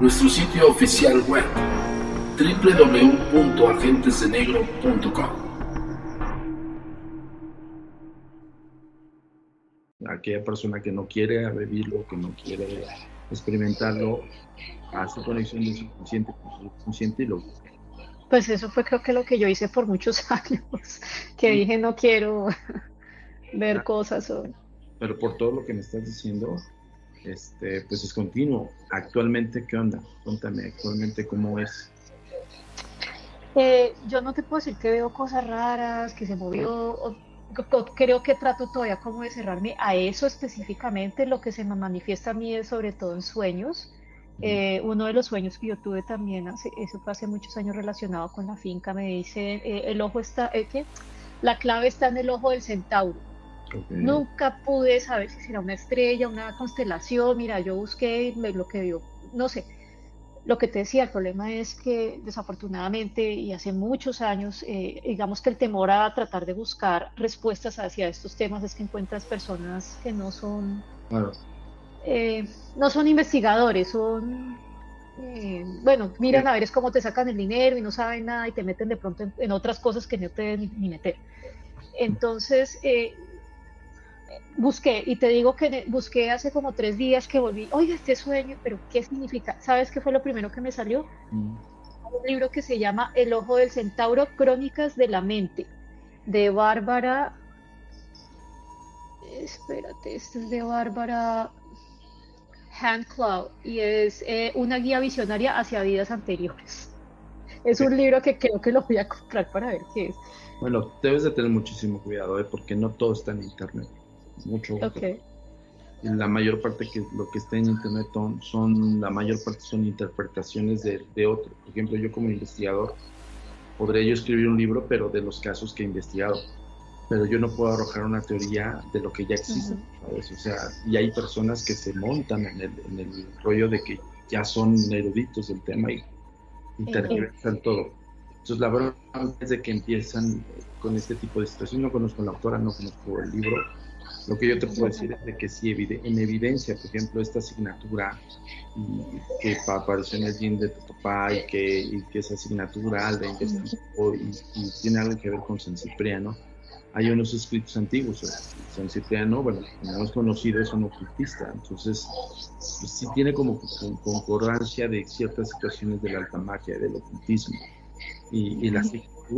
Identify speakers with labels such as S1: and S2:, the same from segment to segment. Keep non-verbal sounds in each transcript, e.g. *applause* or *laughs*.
S1: nuestro sitio oficial web www.agentesdenegro.com. Aquella persona que no quiere vivirlo, que no quiere experimentarlo, hace conexión de subconsciente con su subconsciente y lo
S2: Pues eso fue creo que lo que yo hice por muchos *laughs* años, que dije no quiero *laughs* ver ah. cosas.
S1: Pero por todo lo que me estás diciendo, este, pues es continuo. Actualmente, ¿qué onda? Cuéntame, actualmente cómo es.
S2: Eh, yo no te puedo decir que veo cosas raras, que se movió, creo que trato todavía como de cerrarme a eso específicamente, lo que se me manifiesta a mí es sobre todo en sueños. Eh, uno de los sueños que yo tuve también, hace, eso fue hace muchos años relacionado con la finca, me dice, eh, el ojo está, ¿qué? La clave está en el ojo del centauro. Nunca pude saber si era una estrella, una constelación. Mira, yo busqué lo que no sé. Lo que te decía, el problema es que desafortunadamente y hace muchos años, eh, digamos que el temor a tratar de buscar respuestas hacia estos temas es que encuentras personas que no son, eh, no son investigadores, son, eh, bueno, miran a ver es cómo te sacan el dinero y no saben nada y te meten de pronto en, otras cosas que no te deben ni meter. Entonces, busqué y te digo que busqué hace como tres días que volví, oye, este sueño, pero ¿qué significa? ¿Sabes qué fue lo primero que me salió? Mm. Un libro que se llama El Ojo del Centauro, Crónicas de la Mente, de Bárbara, espérate, este es de Bárbara Handclough y es eh, una guía visionaria hacia vidas anteriores. Es un libro que creo que lo voy a comprar para ver qué es.
S1: Bueno, debes de tener muchísimo cuidado, ¿eh? porque no todo está en internet mucho. La mayor parte que lo que está en internet son, la mayor parte son interpretaciones de, de otro. Por ejemplo, yo como investigador podría yo escribir un libro, pero de los casos que he investigado. Pero yo no puedo arrojar una teoría de lo que ya existe, O sea, y hay personas que se montan en el, en el rollo de que ya son eruditos del tema y, y tergiversan todo. Entonces, la verdad es de que empiezan con este tipo de situaciones. No conozco la autora, no conozco el libro, lo que yo te puedo decir es de que sí, en evidencia, por ejemplo, esta asignatura que apareció en el jean de tu papá y que, y que esa asignatura de investigó y, tiene algo que ver con San Cipriano, hay unos escritos antiguos. San Cipriano, bueno, como hemos conocido, es un ocultista, entonces pues, sí tiene como concordancia de ciertas situaciones de la alta magia, del ocultismo. Y, y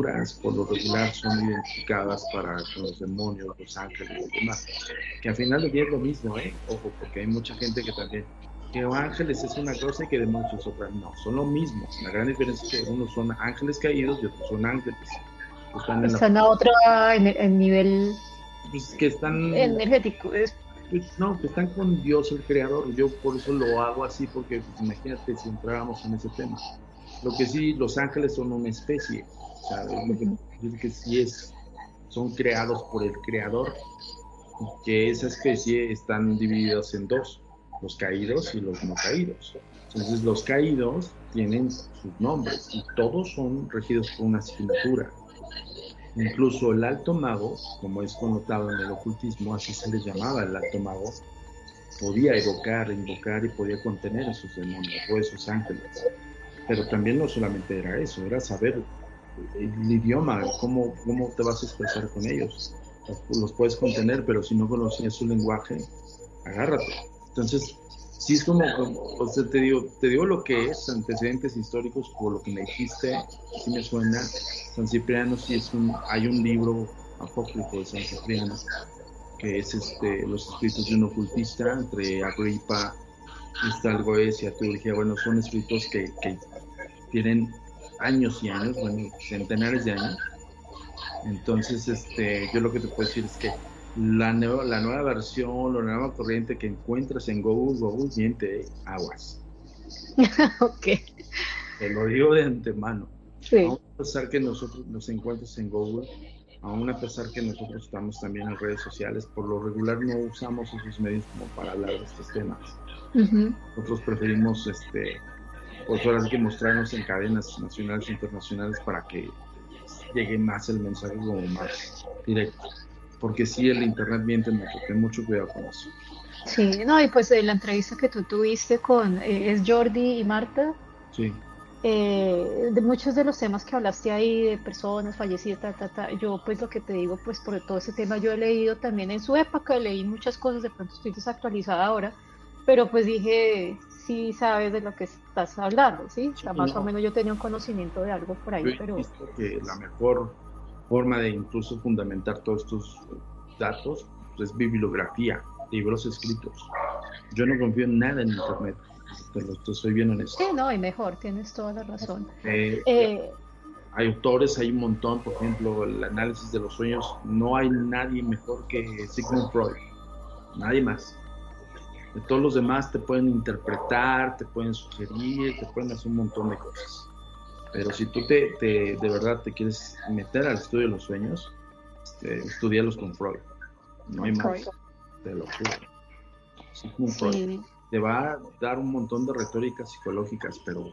S1: las por lo regular son identificadas para los demonios, los ángeles y demás. Que al final del día es lo mismo, ¿eh? Ojo, porque hay mucha gente que también que ángeles es una cosa y que demonios es otra. No, son lo mismo. La gran diferencia es que unos son ángeles caídos y otros son ángeles.
S2: Están, en, a otro en, nivel
S1: pues, que están
S2: energético.
S1: Pues, no, que están con Dios el creador. Yo por eso lo hago así, porque pues, imagínate si entráramos en ese tema. Lo que sí, los ángeles son una especie. Sea, lo que, sí es, son creados por el creador. que esa especie están divididos en dos los caídos y los no caídos. Entonces los caídos tienen sus nombres y todos son regidos por una asignatura. Incluso el alto mago, como es connotado en el ocultismo, así se le llamaba el alto mago, podía evocar, invocar y podía contener a sus demonios o esos ángeles. Pero también no solamente era eso, era saber el idioma, cómo, cómo te vas a expresar con ellos. Los puedes contener, pero si no conocías su lenguaje, agárrate. Entonces, sí es como, o sea, te digo, te digo lo que es, antecedentes históricos, por lo que me dijiste, sí me suena. San Cipriano sí es un, hay un libro apócrifo de San Cipriano, que es este, los escritos de un ocultista entre Agripa, Estalgoes y Aturgia. Bueno, son escritos que tienen años y años, bueno, centenares de años. Entonces, este, yo lo que te puedo decir es que la, nueva, la nueva versión, la nueva corriente que encuentras en Google, Google miente aguas. *laughs*
S2: ok.
S1: Te lo digo de antemano. Sí. Aún a pesar que nosotros nos encuentres en Google, aún a pesar que nosotros estamos también en redes sociales, por lo regular no usamos esos medios como para hablar de estos temas. Nosotros preferimos, este, pues ahora que mostrarnos en cadenas nacionales e internacionales para que llegue más el mensaje como más directo porque sí el internet miente mucho, ten mucho cuidado con eso.
S2: Sí, no, y pues la entrevista que tú tuviste con, eh, es Jordi y Marta.
S1: Sí.
S2: Eh, de muchos de los temas que hablaste ahí, de personas fallecidas, ta, ta, yo pues lo que te digo, pues por todo ese tema yo he leído también en su época, leí muchas cosas, de pronto estoy desactualizada ahora, pero pues dije, sí sabes de lo que estás hablando, ¿sí? O sea, más o menos yo tenía un conocimiento de algo por ahí, pero...
S1: que la mejor forma de incluso fundamentar todos estos datos es bibliografía, libros escritos. Yo no confío en nada en Internet, te lo estoy bien honesto.
S2: Sí, no, y mejor, tienes toda la razón.
S1: Eh, eh, hay autores, hay un montón, por ejemplo, el análisis de los sueños, no hay nadie mejor que Sigmund Freud, nadie más. Todos los demás te pueden interpretar, te pueden sugerir, te pueden hacer un montón de cosas. Pero si tú te, de verdad te quieres meter al estudio de los sueños, este, estudialos con Freud. No hay más. Te lo juro. Freud. Te va a dar un montón de retóricas psicológicas, pero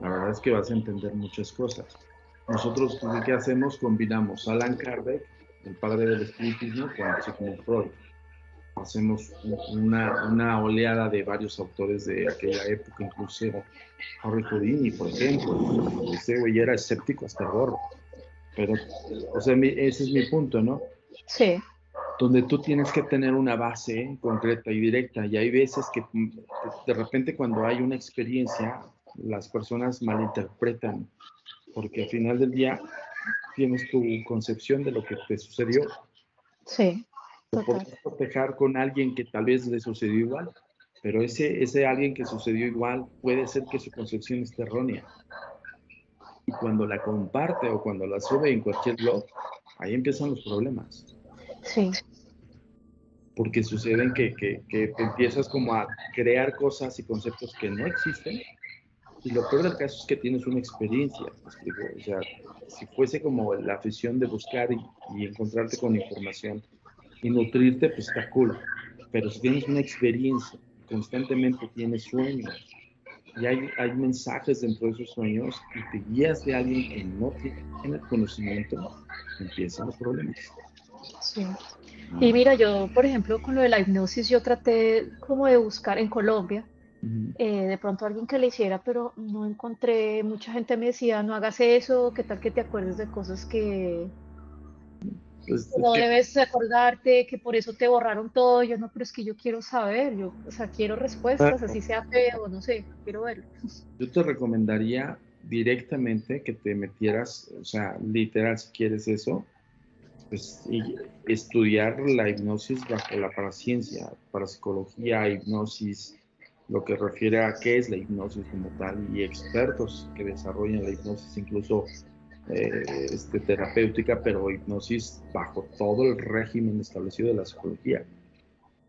S1: la verdad es que vas a entender muchas cosas. Nosotros, ¿qué hacemos? Combinamos Alan Kardec, el padre del espiritismo, con Sigmund Freud hacemos una, una, oleada de varios autores de aquella época, incluso Harry Houdini, por ejemplo. Ese güey era escéptico hasta gorro. Pero, o sea, ese es mi punto, ¿no?
S2: Sí.
S1: Donde tú tienes que tener una base concreta y directa. Y hay veces que de repente cuando hay una experiencia, las personas malinterpretan, porque al final del día tienes tu concepción de lo que te sucedió.
S2: Sí
S1: puedes proteger con alguien que tal vez le sucedió igual, pero ese, ese alguien que sucedió igual puede ser que su concepción esté errónea. Y cuando la comparte o cuando la sube en cualquier blog, ahí empiezan los problemas.
S2: Sí.
S1: Porque suceden que, que, que empiezas como a crear cosas y conceptos que no existen. Y lo peor del caso es que tienes una experiencia. O sea, si fuese como la afición de buscar y, y encontrarte con información, y nutrirte, pues está cool. Pero si tienes una experiencia, constantemente tienes sueños y hay, hay mensajes dentro de esos sueños y te guías de alguien que no tiene el conocimiento, empiezan los problemas.
S2: Sí. Y mira, yo, por ejemplo, con lo de la hipnosis, yo traté como de buscar en Colombia, eh, de pronto alguien que le hiciera, pero no encontré, mucha gente me decía, no hagas eso, qué tal que te acuerdes de cosas que, pues, no debes acordarte que por eso te borraron todo. Yo no, pero es que yo quiero saber, yo, o sea, quiero respuestas, así sea feo, no sé, quiero verlo. *laughs*
S1: Yo te recomendaría directamente que te metieras, o sea, literal, si quieres eso, pues y estudiar la hipnosis bajo la paraciencia, parapsicología, hipnosis, lo que refiere a qué es la hipnosis como tal y expertos que desarrollan la hipnosis incluso eh, este, terapéutica, pero hipnosis bajo todo el régimen establecido de la psicología.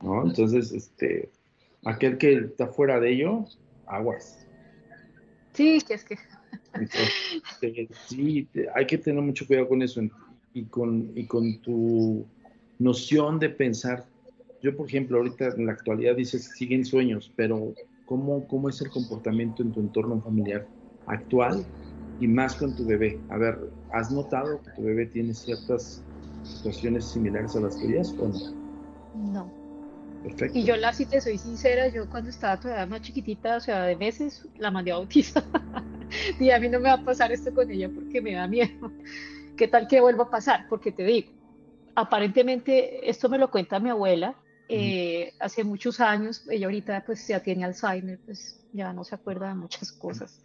S1: ¿no? Entonces, este, aquel que está fuera de ello, aguas.
S2: Sí, que es que... *laughs*
S1: Este, sí, hay que tener mucho cuidado con eso y con, y con tu noción de pensar. Yo, por ejemplo, ahorita en la actualidad dices siguen sueños, pero ¿cómo, cómo es el comportamiento en tu entorno familiar actual y más con tu bebé? A ver, ¿has notado que tu bebé tiene ciertas situaciones similares a las tuyas o no?
S2: No. Perfecto. Y yo, la, si te soy sincera, yo cuando estaba todavía más chiquitita, o sea, de meses, la mandé a bautizar. *laughs* y a mí no me va a pasar esto con ella porque me da miedo. ¿Qué tal que vuelva a pasar? Porque te digo, aparentemente, esto me lo cuenta mi abuela, eh, hace muchos años, ella ahorita pues ya tiene Alzheimer, pues ya no se acuerda de muchas cosas.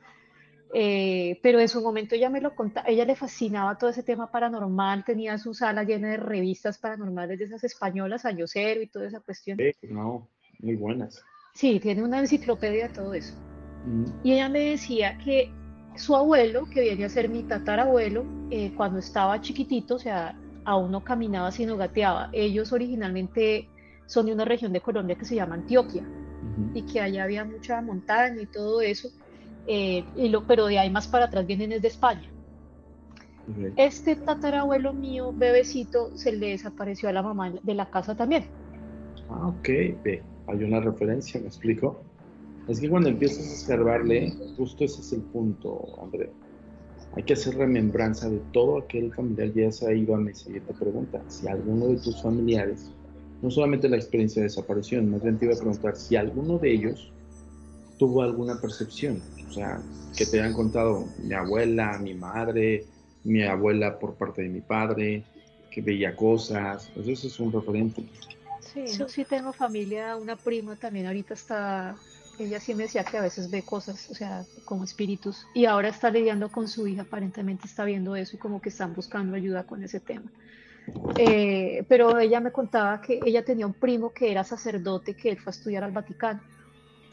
S2: Eh, pero en su momento ella me lo contaba, ella le fascinaba todo ese tema paranormal, tenía su sala llena de revistas paranormales de esas españolas, Año Cero y toda esa cuestión.
S1: Sí, no, muy buenas.
S2: Sí, tiene una enciclopedia de todo eso. Y ella me decía que su abuelo, que viene a ser mi tatarabuelo, eh, cuando estaba chiquitito, o sea, aún no caminaba sino gateaba. Ellos originalmente son de una región de Colombia que se llama Antioquia y que allá había mucha montaña y todo eso, eh, y lo, pero de ahí más para atrás vienen es de España. Este tatarabuelo mío, bebecito, se le desapareció a la mamá de la casa también.
S1: Ah, ok, hay una referencia, me explico. Es que cuando empiezas a escarbarle, justo ese es el punto, André. Hay que hacer remembranza de todo aquel familiar ya se ha ido a mi siguiente pregunta. Si alguno de tus familiares, no solamente la experiencia de desaparición, más bien te iba a preguntar si alguno de ellos tuvo alguna percepción. O sea, que te hayan contado mi abuela, mi madre, mi abuela por parte de mi padre, que veía cosas. Pues eso es un referente.
S2: Sí, yo sí tengo familia, una prima también ahorita está ella sí me decía que a veces ve cosas, o sea, como espíritus, y ahora está lidiando con su hija, aparentemente está viendo eso y como que están buscando ayuda con ese tema. Eh, pero ella me contaba que ella tenía un primo que era sacerdote, que él fue a estudiar al Vaticano,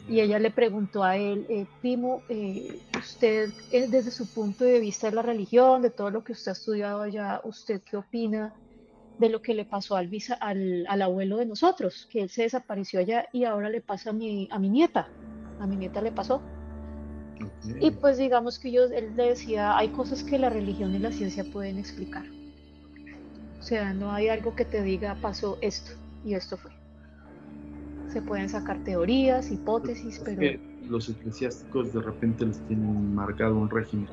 S2: y ella le preguntó a él, eh, primo, eh, usted desde su punto de vista de la religión, de todo lo que usted ha estudiado allá, ¿usted qué opina de lo que le pasó al, al, al, abuelo de nosotros, que él se desapareció allá y ahora le pasa a mi, a mi nieta. A mi nieta le pasó. Y pues digamos que yo, él le decía, hay cosas que la religión y la ciencia pueden explicar. O sea, no hay algo que te diga pasó esto y esto fue. Se pueden sacar teorías, hipótesis, pero...
S1: los eclesiásticos de repente les tienen marcado un régimen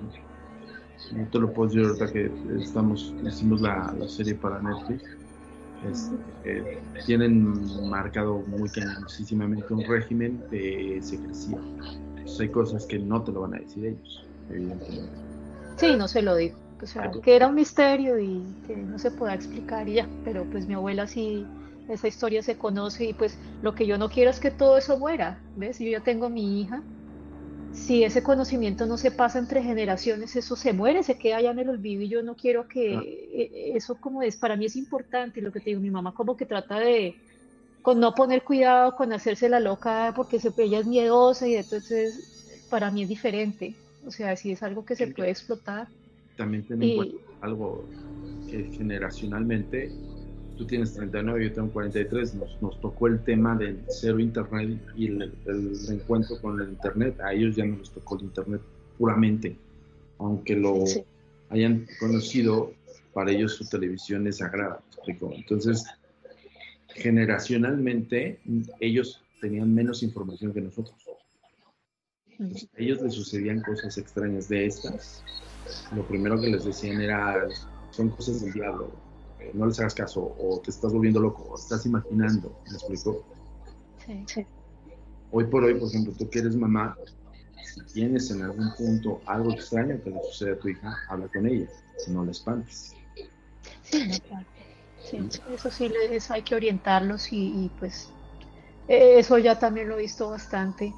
S1: no te lo puedo decir ahorita que estamos, hicimos la, la serie para Netflix. Eh, tienen marcado muy cañosísimamente un régimen de secrecía. hay cosas que no te lo van a decir ellos, evidentemente.
S2: Sí, no se lo digo. O sea, que era un misterio y que no se pueda explicar y ya. Pero pues mi abuela sí, esa historia se conoce y pues lo que yo no quiero es que todo eso muera. ¿Ves? Yo ya tengo mi hija si ese conocimiento no se pasa entre generaciones, eso se muere, se queda allá en el olvido y yo no quiero que e, eso como es, para mí es importante lo que te digo, mi mamá como que trata de con no poner cuidado, con hacerse la loca porque se, ella es miedosa y entonces para mí es diferente, o sea, si es algo que se puede explotar.
S1: También tenemos algo que generacionalmente tú tienes 39, yo tengo 43, nos, nos tocó el tema del cero internet y el, encuentro con el internet. A ellos ya no les tocó el internet puramente, aunque lo hayan conocido, para ellos su televisión es sagrada. Entonces, generacionalmente, ellos tenían menos información que nosotros. a ellos les sucedían cosas extrañas de estas. Lo primero que les decían era, son cosas del diablo no les hagas caso, o te estás volviendo loco, o estás imaginando, ¿me explico? Sí. Hoy por hoy, por ejemplo, tú que eres mamá, si tienes en algún punto algo extraño que le sucede a tu hija, habla con ella, no la espantes.
S2: Sí, sí, eso sí, eso hay que orientarlos y, pues eh, eso ya también lo he visto bastante.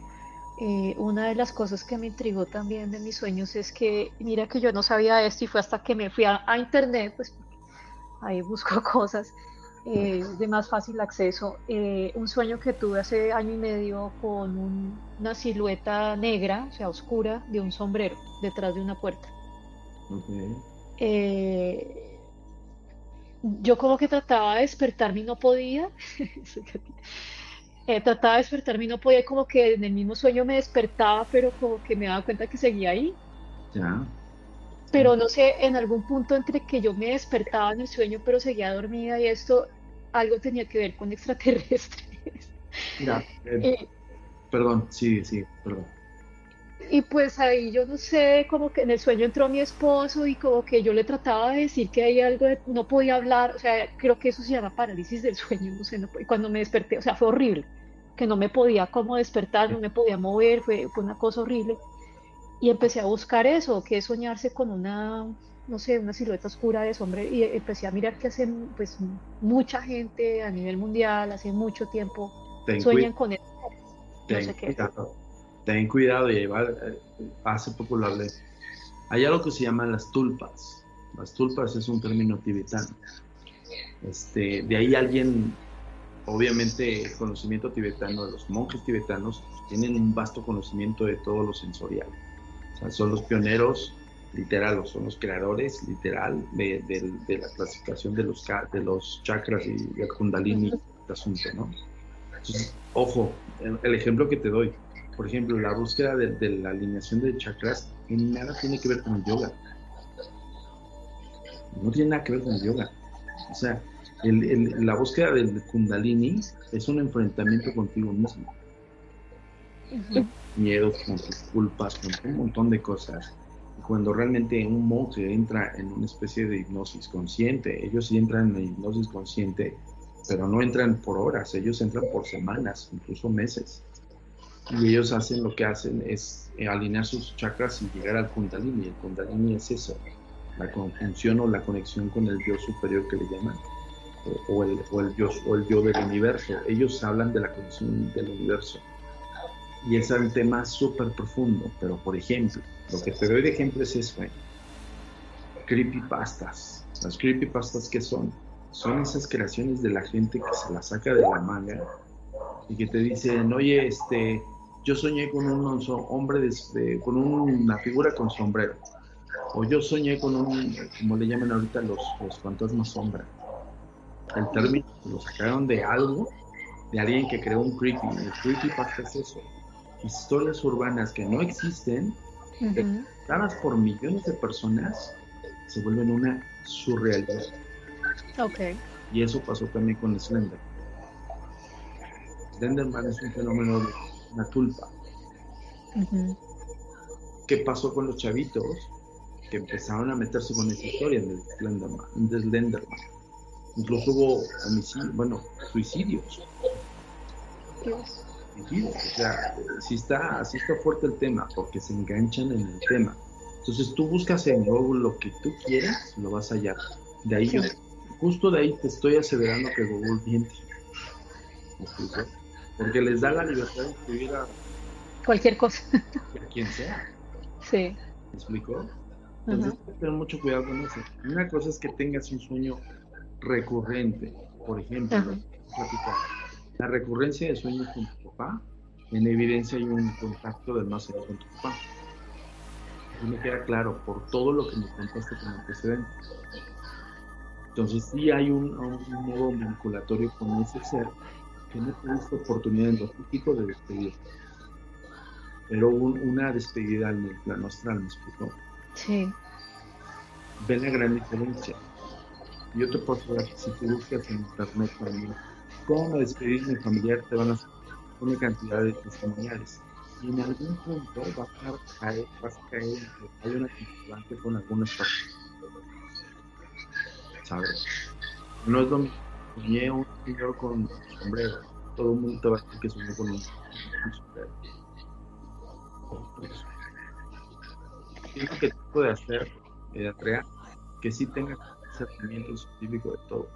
S2: Eh, una de las cosas que me intrigó también de mis sueños es que, mira que yo no sabía esto y fue hasta que me fui a, a internet, pues ahí busco *laughs* cosas. eh, de más fácil acceso. Eh, un sueño que tuve hace año y medio con una silueta negra, o sea, oscura, de un sombrero detrás de una puerta. Eh, yo como que trataba de despertarme y no podía. *laughs* trataba de despertarme y no podía, como que en el mismo sueño me despertaba, pero como que me daba cuenta que seguía ahí. Ya. Pero no sé, en algún punto entre que yo me despertaba en el sueño, pero seguía dormida y esto, algo tenía que ver con extraterrestres.
S1: Eh, perdón, sí, sí, perdón.
S2: Y pues ahí yo no sé, como que en el sueño entró mi esposo y como que yo le trataba de decir que hay algo, de, no podía hablar, o sea, creo que eso se llama parálisis del sueño, no sé, no, cuando me desperté, o sea, fue horrible, que no me podía como despertar, no me podía mover, fue, fue una cosa horrible. Y empecé a buscar eso, que es soñarse con una, no sé, una silueta oscura de sombra y empecé a mirar que hacen pues mucha gente a nivel mundial, hace mucho tiempo, sueñan con eso.
S1: ten, cuidado, ten cuidado y eh, hace hablé. Hay algo que se llaman las tulpas. Las tulpas es un término tibetano. Este, de ahí alguien, obviamente el conocimiento tibetano de los monjes tibetanos tienen un vasto conocimiento de todo lo sensorial. Son los pioneros literal, son los creadores literal de, la clasificación de los, de los chakras y el kundalini, este asunto, ¿no? ojo, el, ejemplo que te doy, por ejemplo, la búsqueda de, la alineación de chakras en nada tiene que ver con el yoga. No tiene nada que ver con el yoga. O sea, la búsqueda del kundalini es un enfrentamiento contigo mismo. Miedos, con tus culpas, con un montón de cosas cuando realmente un monje entra en una especie de hipnosis consciente, ellos sí entran en hipnosis consciente, pero no entran por horas, ellos entran por semanas, incluso meses. Y ellos hacen lo que hacen es alinear sus chakras y llegar al kundalini. El kundalini es eso, la conjunción o la conexión con el Dios superior que le llaman, o, el, o el, Dios, o el yo del universo. Ellos hablan de la conexión del universo. Y es un tema súper profundo, pero por ejemplo, lo que te doy de ejemplo es eso, ¿eh? creepypastas. Las creepypastas que son, son esas creaciones de la gente que se la saca de la manga y que te dicen, oye, este, yo soñé con un hombre, de, con una figura con sombrero. O yo soñé con un, como le llaman ahorita los, los fantasmas sombra. El término lo sacaron de algo, de alguien que creó un creepy. El creepypasta es eso. Historias urbanas que no existen, uh por millones de personas, se vuelven una surrealidad.
S2: Okay.
S1: Y eso pasó también con Slender. Slenderman es un fenómeno de una tulpa. ¿Qué pasó con los chavitos que empezaron a meterse con esa historia de Slenderman? De Slenderman? Incluso hubo homicidios, bueno, suicidios. Dios. O sea, sí está, sí está fuerte el tema, porque se enganchan en el tema. Entonces tú buscas en Google lo que tú quieras, lo vas a hallar. De ahí, justo de ahí te estoy aseverando que Google miente. Porque les da la libertad de escribir a
S2: cualquier cosa.
S1: A quien sea.
S2: Sí. ¿Me
S1: explicó? Entonces, hay que tener mucho cuidado con eso. Una cosa es que tengas un sueño recurrente, por ejemplo, la recurrencia de sueños con tu papá, en evidencia hay un contacto del más allá con tu papá. Eso me queda claro por todo lo que me contaste como antecedente. Entonces sí hay un, modo vinculatorio con ese ser que no tuviste oportunidad en lo físico de despedir. Pero una despedida en el plano astral, ¿me explicó?
S2: Sí.
S1: Ven la gran diferencia. Yo te puedo asegurar que si tú buscas en internet también cómo despedir mi familiar, te van a hacer una cantidad de testimoniales. Y en algún punto vas a caer, vas a caer hay una vinculante con algunas partes. ¿Sabes? No es lo mismo. Un señor con sombrero. Todo el mundo te va a decir que soñó con un, sombrero. Lo que puedes hacer, eh, Andrea, que sí tenga conocimiento científico de todo.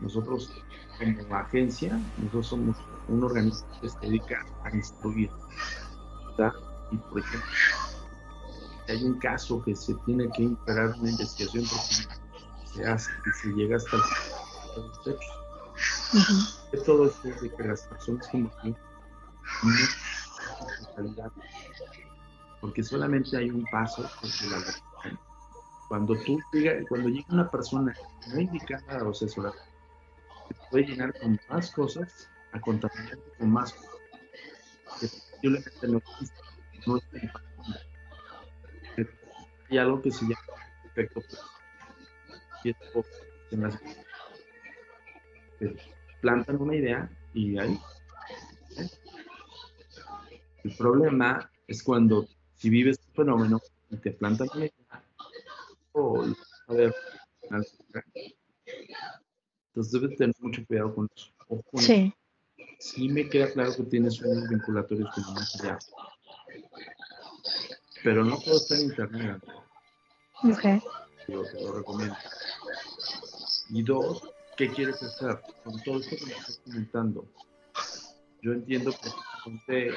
S1: Nosotros como agencia, nosotros somos un organismo que se dedica a instruir. Y por ejemplo, si hay un caso que se tiene que imperar una investigación profunda, se hace y se llega hasta los hechos. Uh Todo esto es de que las personas como tú no porque solamente hay un paso porque la cuando tú llega, cuando llega una persona no indicada o asesorar, te puede llenar con más cosas a contaminarte con más cosas posiblemente no existe, Hay algo que se llama efecto y esto plantan una idea y ahí ¿eh? el problema es cuando si vives un fenómeno y te plantan una idea a ver, entonces debes tener mucho cuidado con eso. sí. Sí me queda claro que tienes unos vinculatorios con más allá. Pero no todo está en internet.
S2: Ok.
S1: Yo te lo recomiendo. Y dos, ¿qué quieres hacer? Con todo esto que me estás comentando. Yo entiendo que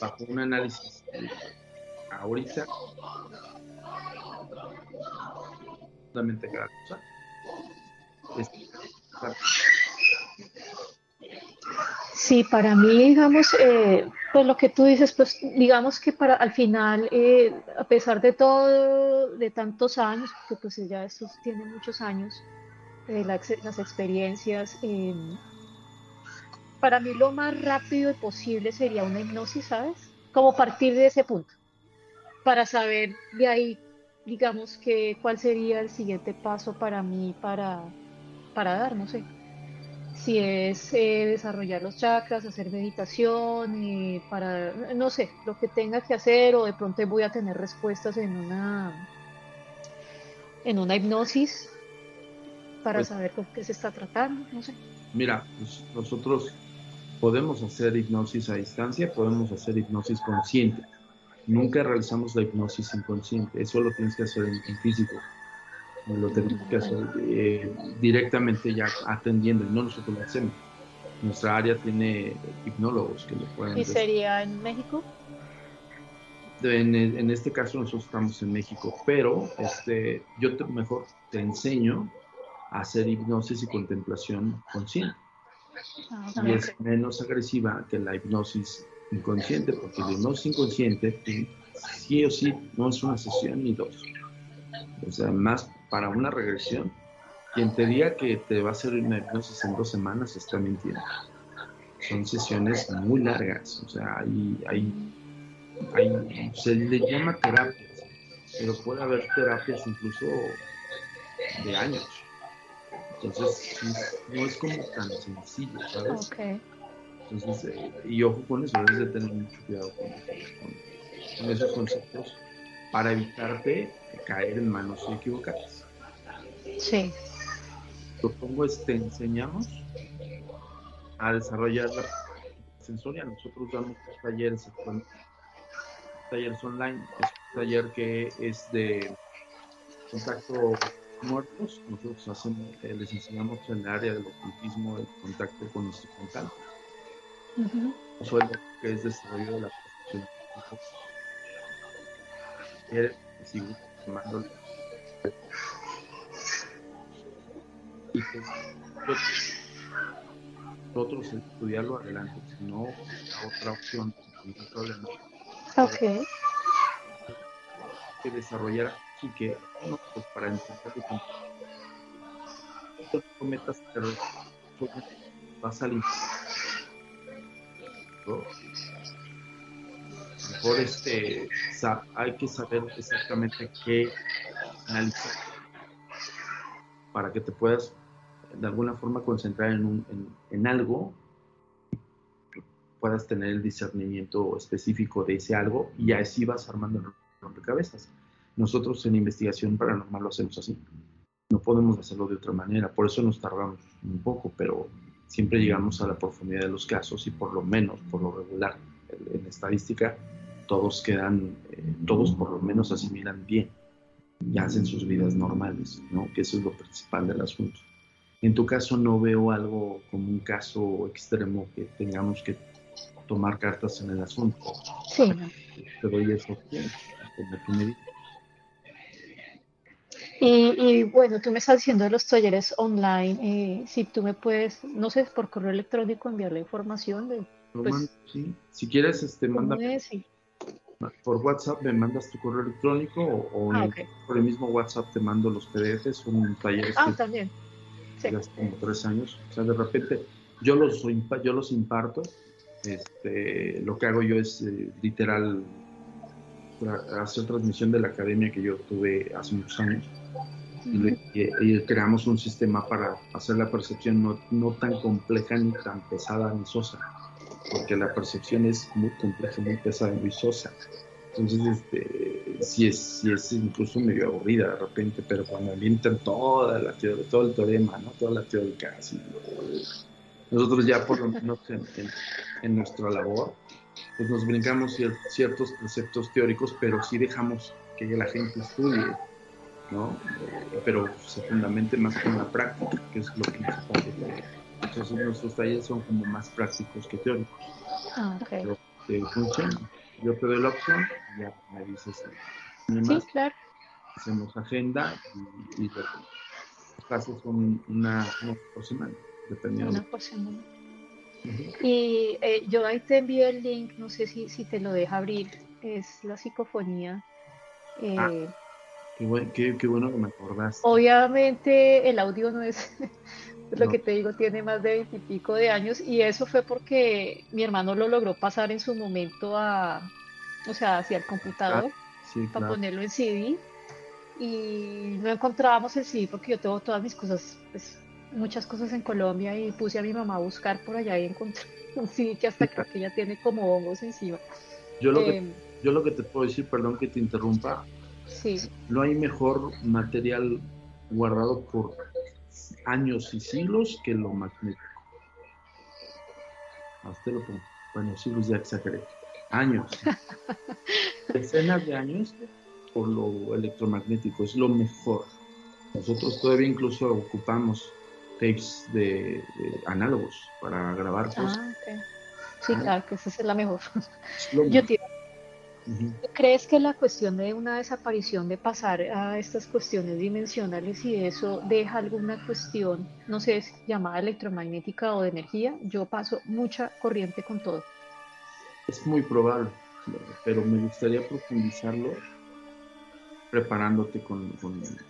S1: bajo un análisis ahorita
S2: Sí, para mí, digamos, eh, pues lo que tú dices, pues digamos que para al final, eh, a pesar de todo, de tantos años, porque pues ya estos tienen muchos años, eh, las experiencias, para mí lo más rápido posible sería una hipnosis, ¿sabes? Como partir de ese punto, para saber de ahí, digamos, que cuál sería el siguiente paso para mí para, para dar, no sé. Si es eh, desarrollar los chakras, hacer meditación, eh, para, no sé, lo que tenga que hacer, o de pronto voy a tener respuestas en una, en una hipnosis para pues saber con qué se está tratando, no sé.
S1: Mira, nosotros Podemos hacer hipnosis a distancia, podemos hacer hipnosis consciente. Nunca realizamos la hipnosis inconsciente, eso lo tienes que hacer en, físico. Lo tenemos que hacer eh, directamente ya atendiendo, y no nosotros lo hacemos. Nuestra área tiene hipnólogos que lo pueden
S2: ¿Y sería en México?
S1: En, en, este caso nosotros estamos en México, pero este, yo te, mejor te enseño a hacer hipnosis y contemplación consciente. Ah, y es menos agresiva que la hipnosis inconsciente, porque la hipnosis inconsciente sí o sí no es una sesión ni dos. O sea, más para una regresión, quien te diga que te va a hacer una hipnosis en dos semanas está mintiendo. Son sesiones muy largas, o sea, hay, hay, hay se le llama terapias, pero puede haber terapias incluso de años. Entonces, no es como tan sencillo, ¿sabes? Entonces, eh, y ojo con eso, debes de tener mucho cuidado con, esos conceptos para evitarte caer en manos equivocadas.
S2: Sí.
S1: Lo pongo es, te enseñamos a desarrollar la sensoria. Nosotros damos talleres, talleres online, es un taller que es de contacto muertos, nosotros hacemos, eh, les enseñamos en el área del ocultismo el contacto con nuestro contacto. Uh que es desarrollo de la percepción. sigo llamándole. Y que nosotros estudiarlo adelante, si no, otra opción, no hay problema.
S2: Ok.
S1: Que desarrollar y que no, pues para entender que cometas errores va a salir mejor este hay que saber exactamente qué analizar para que te puedas de alguna forma concentrar en, un, en, en algo puedas tener el discernimiento específico de ese algo y así vas armando el rompecabezas. Nosotros en investigación paranormal lo hacemos así. No podemos hacerlo de otra manera, por eso nos tardamos un poco, pero siempre llegamos a la profundidad de los casos y por lo menos, por lo regular, en estadística, todos quedan, eh, todos por lo menos asimilan bien y hacen sus vidas normales, ¿no? Que eso es lo principal del asunto. En tu caso no veo algo como un caso extremo que tengamos que tomar cartas en el asunto.
S2: Sí.
S1: Te doy opción, como tú me dices.
S2: Y, bueno, tú me estás diciendo de los talleres online, eh, si tú me puedes, no sé, por correo electrónico enviar la información de...
S1: Pues, sí. Si quieres, este, manda por WhatsApp me mandas tu correo electrónico o, ah, por el mismo WhatsApp te mando los PDFs, son talleres
S2: ah, también.
S1: Sí. como tres años, o sea, de repente yo los, yo los imparto, este, lo que hago yo es eh, literal hacer transmisión de la academia que yo tuve hace muchos años y, creamos un sistema para hacer la percepción no, no, tan compleja ni tan pesada ni sosa, porque la percepción es muy compleja, muy pesada y muy sosa. Entonces, este, sí es, sí es incluso medio aburrida de repente, pero cuando avientan toda la todo el teorema, ¿no? toda la teórica, así, nosotros ya por lo menos en, en, nuestra labor, pues nos brincamos ciertos preceptos teóricos, pero sí dejamos que la gente estudie ¿no? pero se fundamente más con la práctica, que es lo que nos Entonces nuestros talleres son como más prácticos que teóricos.
S2: Ah, okay. Pero
S1: funciona. Yo te doy la opción y ya me dices.
S2: Sí, claro.
S1: Hacemos agenda y, y las clases son una, una, por semana, dependiendo.
S2: Una por semana. Y eh, yo ahí te envío el link, no sé si, si te lo deja abrir, es la psicofonía. Eh, ah
S1: Qué, qué, bueno que me acordaste.
S2: Obviamente el audio no es *laughs* lo que te digo, tiene más de veintipico de años y eso fue porque mi hermano lo logró pasar en su momento a, o sea, hacia el computador ah, para ponerlo en CD y no encontrábamos el CD porque yo tengo todas mis cosas, pues muchas cosas en Colombia y puse a mi mamá a buscar por allá y encontré *laughs* un CD que hasta creo que ya tiene como hongos encima.
S1: Yo lo, que, em, yo lo que te puedo decir, perdón que te interrumpa, no hay mejor material guardado por años y siglos que lo magnético. A usted lo pongo. Bueno, siglos ya exageré. Años. *laughs* Decenas de años por lo electromagnético. Es lo mejor. Nosotros todavía incluso ocupamos tapes de, análogos para grabar cosas.
S2: Ah, Sí, claro, que esa es la mejor. Yo ¿Crees que la cuestión de una desaparición, de pasar a estas cuestiones dimensionales y eso deja alguna cuestión, no sé, llamada electromagnética o de energía? Yo paso mucha corriente con todo.
S1: Es muy probable, pero me gustaría profundizarlo preparándote con,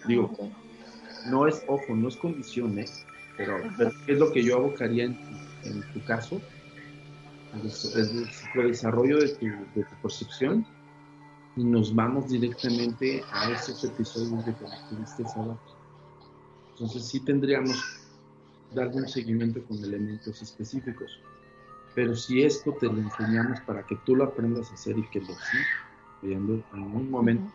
S1: digo, no es, ojo, no es condiciones, pero, ¿qué es lo que yo abocaría en, tu caso? el, desarrollo de tu, percepción y nos vamos directamente a esos episodios de que tuviste sábado. Entonces sí tendríamos darle un seguimiento con elementos específicos. Pero si esto te lo enseñamos para que tú lo aprendas a hacer y que lo sigas viendo en un momento,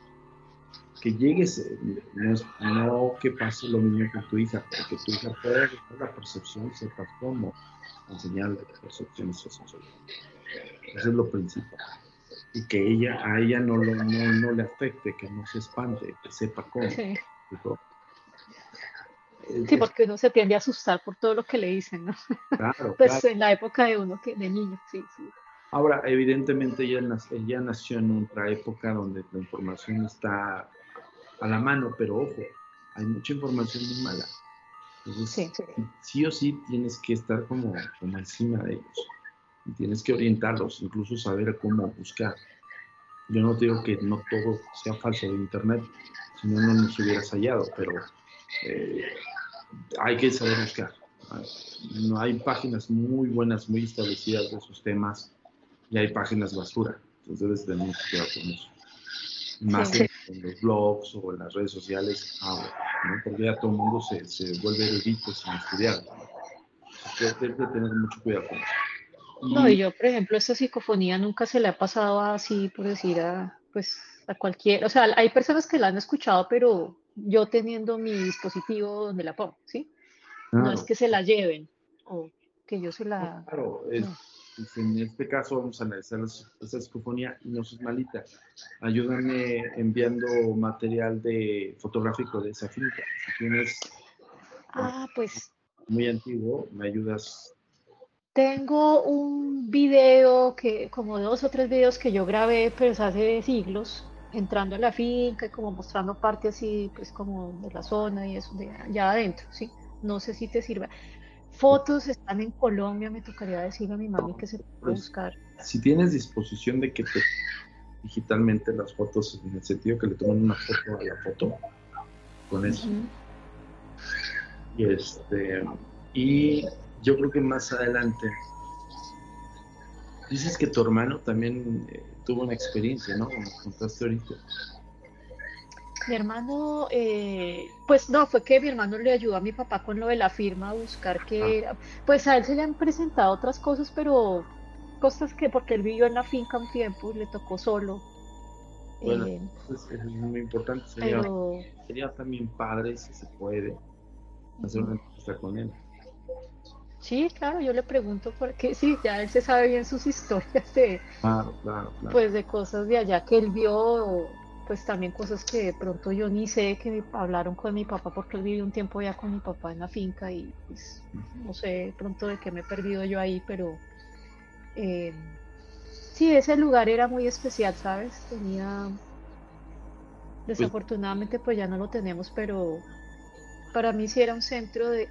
S1: que llegues, eh, no, no, que pase lo mismo con tu hija, porque tu hija puede la percepción, sepa cómo enseñarle percepciones sensoriales. Eso es lo principal. Y que ella, a ella no, lo, no, le afecte, que no se espante, que sepa cómo. Sí.
S2: Sí, porque uno se tiende a asustar por todo lo que le dicen, ¿no? Claro, *laughs* pues en la época de uno, que de niño, sí, sí.
S1: Ahora, evidentemente ella, ella nació en otra época donde la información está a la mano, pero ojo, hay mucha información muy mala. Entonces, sí, o sí tienes que estar como, como encima de ellos. Y tienes que orientarlos, incluso saber cómo buscar. Yo no digo que no todo sea falso de Internet, si no, no nos hubieras hallado, pero eh, hay que saber buscar. No hay páginas muy buenas, muy establecidas de esos temas y hay páginas basura. Entonces debes tener mucho cuidado con eso. Más en los blogs o en las redes sociales ahora, ¿no? porque ya todo el mundo se, se vuelve erudito sin estudiar. Entonces, hay que tener mucho cuidado con eso.
S2: No, y yo, por ejemplo, esta psicofonía nunca se le ha pasado así, por decir, a, pues, a cualquier, o sea, hay personas que la han escuchado, pero yo teniendo mi dispositivo donde la pongo, ¿sí? No es que se la lleven o que yo se la...
S1: Claro, es, en este caso vamos a analizar esa psicofonía y no es malita. Ayúdame enviando material de fotográfico de esa finca. Si tienes
S2: ah, pues
S1: muy antiguo, me ayudas.
S2: Tengo un video que, como dos o tres videos que yo grabé, pero hace siglos, entrando a la finca y como mostrando parte así, pues como de la zona y eso, de allá adentro, ¿sí? No sé si te sirva. Fotos están en Colombia, me tocaría decirle a mi mami que se puede pues, buscar.
S1: Si tienes disposición de que te digitalmente las fotos, en el sentido que le toman una foto a la foto, con eso. Y este, y yo creo que más adelante, dices que tu hermano también eh, tuvo una experiencia, ¿no? Como contaste ahorita.
S2: Mi hermano, eh, pues no, fue que mi hermano le ayudó a mi papá con lo de la firma a buscar que, ah. pues a él se le han presentado otras cosas, pero cosas que porque él vivió en la finca un tiempo y le tocó solo.
S1: Bueno, eh, eso es, muy importante. Sería, también padre, si se puede, hacer una entrevista con él.
S2: Sí, claro, yo le pregunto porque sí, ya él se sabe bien sus *laughs* historias de,
S1: claro, claro,
S2: pues de cosas de allá que él vio, pues también cosas que de pronto yo ni sé que hablaron con mi papá porque él vivió un tiempo ya con mi papá en la finca y pues no sé pronto de qué me he perdido yo ahí, pero eh, sí, ese lugar era muy especial, ¿sabes? Tenía, desafortunadamente pues ya no lo tenemos, pero para mí sí era un centro de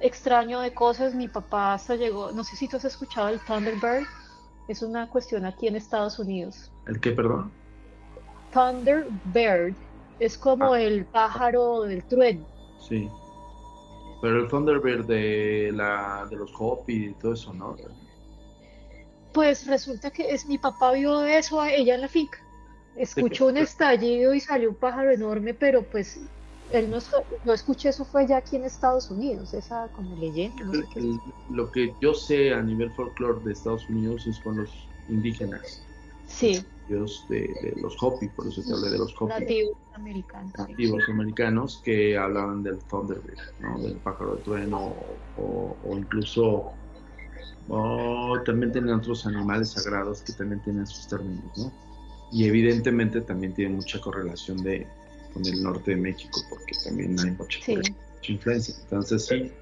S2: extraño de cosas. Mi papá hasta llegó, no sé si tú has escuchado el Thunderbird, es una cuestión aquí en Estados Unidos.
S1: ¿El qué, perdón?
S2: Thunderbird es como ah. el pájaro del trueno.
S1: Sí. Pero el Thunderbird de, la, de los Hopi y todo eso, ¿no?
S2: Pues resulta que es mi papá vio eso a ella en la finca. Escuchó un estallido y salió un pájaro enorme, pero pues él no, no escuché eso fue ya aquí en Estados Unidos, esa como leyenda.
S1: lo que yo sé a nivel folclore de Estados Unidos es con los indígenas.
S2: Sí.
S1: Los de, los Hopi, por eso se habla de los Hopi.
S2: Nativos americanos.
S1: Nativos americanos que hablaban del Thunderbird, ¿no? del pájaro de trueno o, o incluso o también tienen otros animales sagrados que también tienen sus términos, ¿no? Y evidentemente también tiene mucha correlación de, con el norte de México, porque también hay mucha, influencia. Entonces, sí.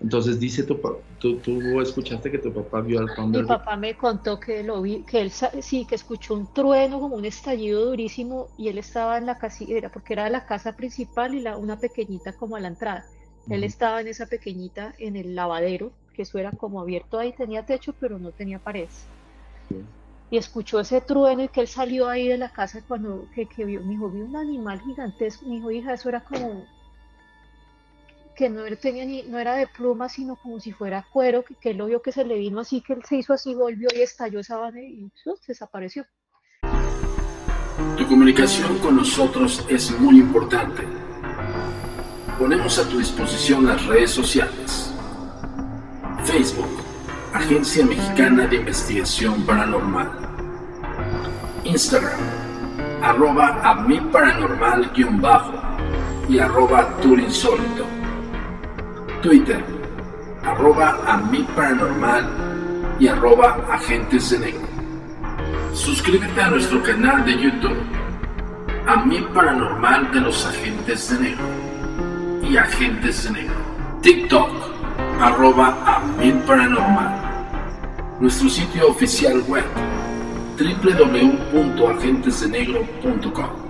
S1: Entonces dice tu tú, tú escuchaste que tu papá vio al Thunder.
S2: Mi papá me contó que lo vi, que él sí, que escuchó un trueno como un estallido durísimo y él estaba en la casilla, porque era la casa principal y la, una pequeñita como a la entrada. Él estaba en esa pequeñita en el lavadero que eso era como abierto ahí, tenía techo, pero no tenía paredes. Y escuchó ese trueno y que él salió ahí de la casa cuando que, que vio, mi hijo, vio un animal gigantesco, mi hijo, hija, eso era como que no era de pluma, sino como si fuera cuero, que, que él lo que se le vino así, que él se hizo así, volvió y estalló esa banda y se desapareció.
S3: Tu comunicación con nosotros es muy importante. Ponemos a tu disposición las redes sociales Facebook, Agencia Mexicana de Investigación Paranormal. Instagram, arroba a y arroba turinsólito. Twitter, arroba a mi paranormal y arroba agentes de negro. Suscríbete a nuestro canal de YouTube, a mi paranormal de los agentes de negro y agentes de negro. TikTok arroba a Paranormal. Nuestro sitio oficial web www.agentesdenegro.com.